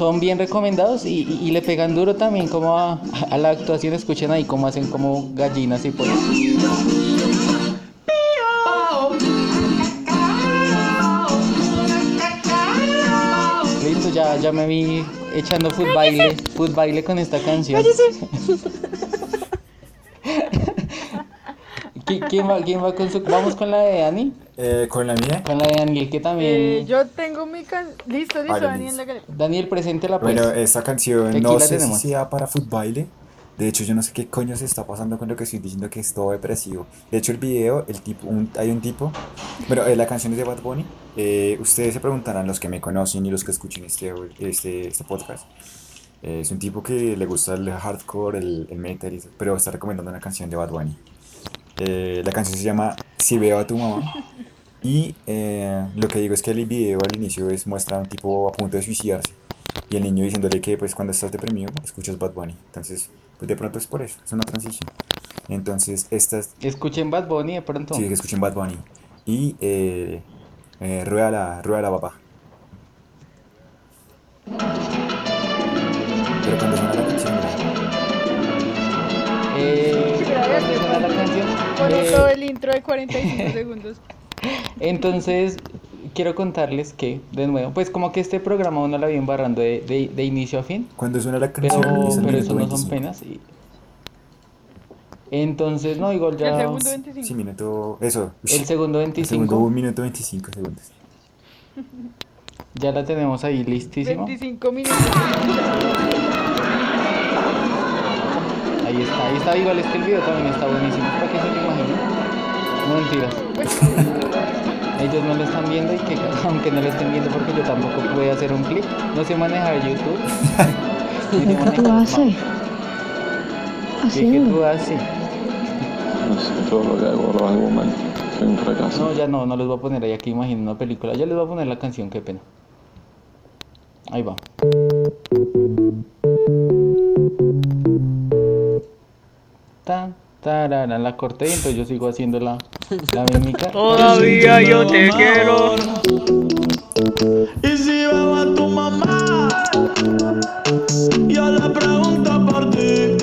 Son bien recomendados y, y- y le pegan duro también como a, a la actuación. Escuchen ahí cómo hacen como gallinas y pollos. Listo, ya, ya me vi echando foot baile, baile con esta canción. ¿Qui- ¿Quién va, quién va con su...? Vamos con la de Dani,
Eh, con la mía.
con la de Daniel que también...
eh, yo tengo mi can... Listo, listo,
Vale,
Daniel.
listo.
hágale.
Daniel, preséntela pues.
Bueno, esta canción
Aquí
no
la
sé
tenemos.
si sea para fútbol. De hecho, yo no sé qué coño se está pasando con lo que estoy diciendo que es todo depresivo. De hecho, el video, el tipo, un- hay un tipo. Bueno, eh, la canción es de Bad Bunny. Eh, ustedes se preguntarán, los que me conocen y los que escuchen este, este, este podcast. Eh, es un tipo que le gusta el hardcore, el, el metal, pero está recomendando una canción de Bad Bunny. Eh, la canción se llama Si veo a tu mamá. Y eh, lo que digo es que el video al inicio es muestra a un tipo a punto de suicidarse. Y el niño diciéndole que pues cuando estás deprimido escuchas Bad Bunny. Entonces, pues de pronto es por eso, es una transición. Entonces, estas
Escuchen Bad Bunny de pronto.
sí que escuchen Bad Bunny. Y eh, eh, rueda la, rueda la papá. Pero cuando suena la canción,
Eh,
Pone
Eh,
el intro de 45 segundos.
entonces, quiero contarles que, de nuevo, pues como que este programa uno la viene embarrando de, de, de inicio a fin,
cuando suena la
pero,
canción, es el
pero eso no son
25.
penas. y- Entonces, no, igual
El
ya...
segundo 25.
Sí, minuto. Eso.
El segundo
el
25.
segundo un minuto 25 segundos.
Ya la tenemos ahí listísimo.
25 minutos.
Ahí está, ahí está. Igual es que el video también está buenísimo. ¿Para qué se lo imaginen? No mentiras. Ellos no lo están viendo y que aunque no lo estén viendo porque yo tampoco pude hacer un clip. No sé manejar YouTube.
¿Qué tú haces?
¿Qué, tú haces?
No sé, todo lo que hago lo hago mal. Soy un fracaso.
No, ya no, no les voy a poner ahí aquí imaginen una película. Ya les voy a poner la canción, qué pena. Ahí va. Tan, tarara, la corté y entonces yo sigo haciendo la, la mímica.
Todavía yo te quiero. Y si veo a tu mamá, yo le pregunto por ti.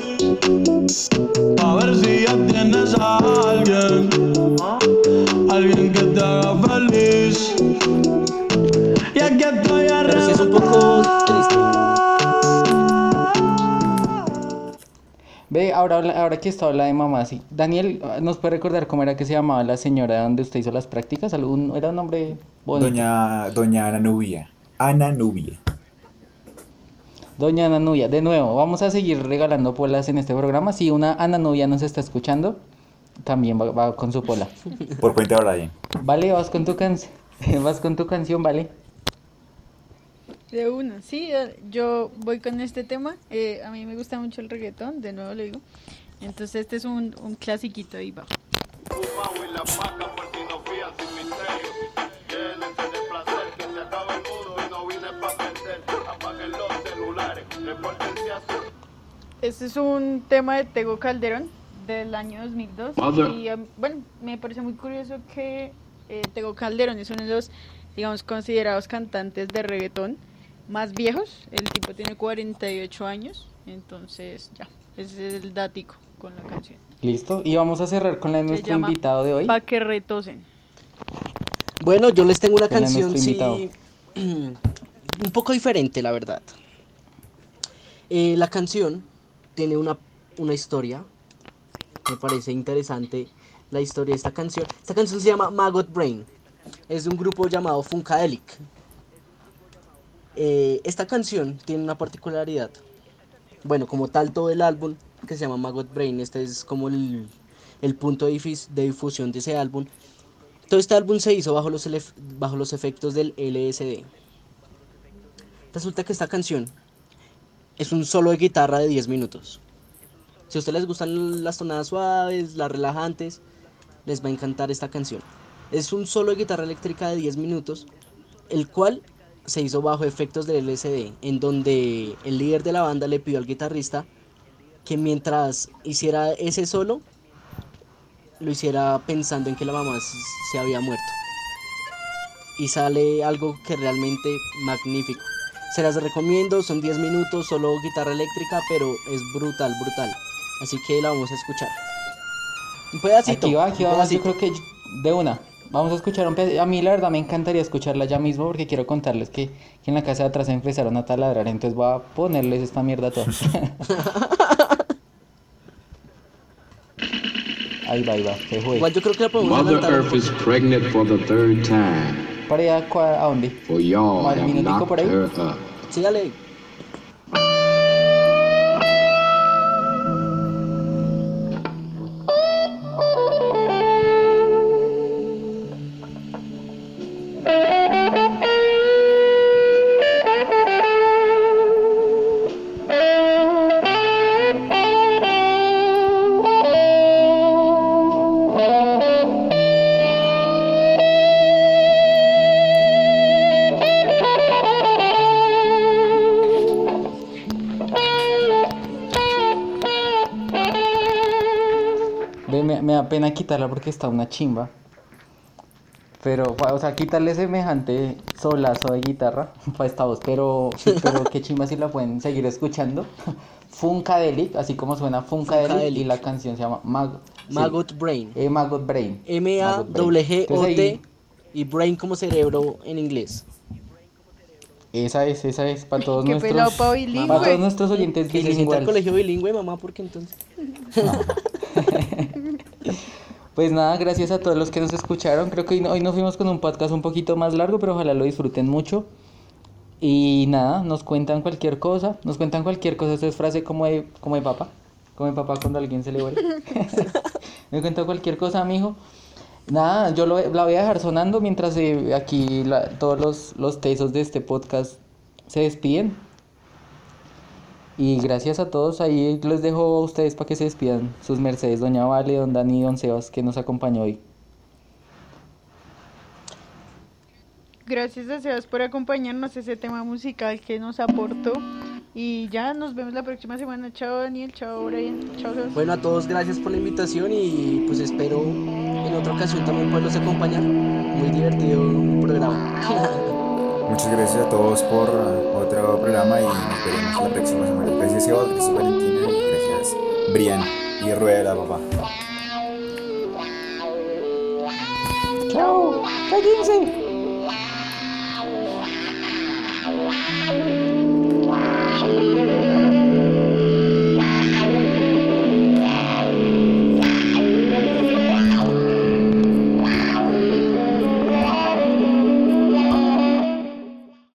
A ver si ya tienes a alguien, alguien que te haga feliz. Y que estoy
Pero sí es un poco
Ve, ahora, ahora que está habla de mamá, sí. Daniel, ¿nos puede recordar cómo era que se llamaba la señora donde usted hizo las prácticas? ¿Algún, ¿Era un nombre bonito?
Doña, doña Ana Nubia. Ana Nubia.
Doña Ana Nubia, de nuevo, vamos a seguir regalando polas en este programa. Si una Ana Nubia nos está escuchando, también va, va con su pola.
Por cuenta de Brian.
Vale, vas con tu canción. Vas con tu canción, vale.
De una, sí, eh, yo voy con este tema. eh, a mí me gusta mucho el reggaetón, de nuevo lo digo. Entonces este es un, un clasiquito ahí va. Este es un tema de Tego Calderón del año 2002.
Mother.
Y em, bueno, me parece muy curioso que eh, Tego Calderón es uno de los, digamos, considerados cantantes de reggaetón más viejos. El tipo tiene 48 años. Entonces, ya, ese es el dático con la canción.
Listo. Y vamos a cerrar con la de nuestro
llama
invitado de hoy.
Pa' que retosen.
Bueno, yo les tengo una canción, sí, un poco diferente, la verdad. Eh, la canción tiene una, una historia, me parece interesante la historia de esta canción. Esta canción se llama Maggot Brain, es de un grupo llamado Funkadelic. Eh, esta canción tiene una particularidad, bueno, como tal todo el álbum que se llama Maggot Brain, este es como el, punto de, difusión de ese álbum. Todo este álbum se hizo bajo los, bajo los efectos del LSD. Resulta que esta canción es un solo de guitarra de 10 minutos. Si a ustedes les gustan las tonadas suaves, las relajantes, les va a encantar esta canción. Es un solo de guitarra eléctrica de 10 minutos, el cual se hizo bajo efectos del LSD, en donde el líder de la banda le pidió al guitarrista que mientras hiciera ese solo, lo hiciera pensando en que la mamá se había muerto. Y sale algo que realmente magnífico. Se las recomiendo, son 10 minutos, solo guitarra eléctrica, pero es brutal, brutal. Así que la vamos a escuchar. Un pedacito.
Aquí va, aquí
un
va. Yo creo que de una. Vamos a escuchar un pedacito. A mí la verdad me encantaría escucharla ya mismo porque quiero contarles que, que en la casa de atrás empezaron a taladrar. Entonces voy a ponerles esta mierda toda. ahí va, ahí va. Se fue.
Igual yo creo que la podemos
Mother
adelantar
Earth is pregnant for the third time,
¿Para allá a dónde?
for y'all have
minutico por
knocked
ahí.
her up.
Sí,
pena quitarla porque está una chimba. Pero, o sea, quitarle semejante solazo de guitarra para esta voz. Pero, pero qué chimba si la pueden seguir escuchando. Funkadelic, así como suena Funkadelic, y
Funkadelic.
la canción se llama Mag sí,
Maggot Brain.
eh, Maggot Brain. Maggot Brain. Ahí-
y Brain como cerebro en inglés.
Esa es, esa es para todos
Qué
nuestros,
pelado pa' bilingüe.
para todos nuestros oyentes
Que se sienta el colegio bilingüe, mamá, porque entonces.
Pues nada, gracias a todos los que nos escucharon. Creo que hoy, hoy nos fuimos con un podcast un poquito más largo, pero ojalá lo disfruten mucho. Y nada, nos cuentan cualquier cosa. Nos cuentan cualquier cosa. Esa es frase como de, como de papá. Como de papá cuando alguien se le vuelve. Me cuentan cualquier cosa, mijo. Nada, yo lo- la voy a dejar sonando mientras eh, aquí la- todos los, los tesos de este podcast se despiden. Y gracias a todos, ahí les dejo a ustedes para que se despidan. Sus mercedes, doña Vale, don Dani y don Sebas, que nos acompañó hoy.
Gracias a Sebas por acompañarnos ese tema musical que nos aportó. Y ya nos vemos la próxima semana. Chao Daniel, chao Brian, chao Sebas.
Bueno, a todos gracias por la invitación y pues espero en otra ocasión también poderlos acompañar. Muy divertido el programa.
Muchas gracias a todos por otro programa y nos veremos la próxima semana. Pues, gracias a vos, gracias Valentina y gracias Brian y Rueda, papá.
Chao, cállense.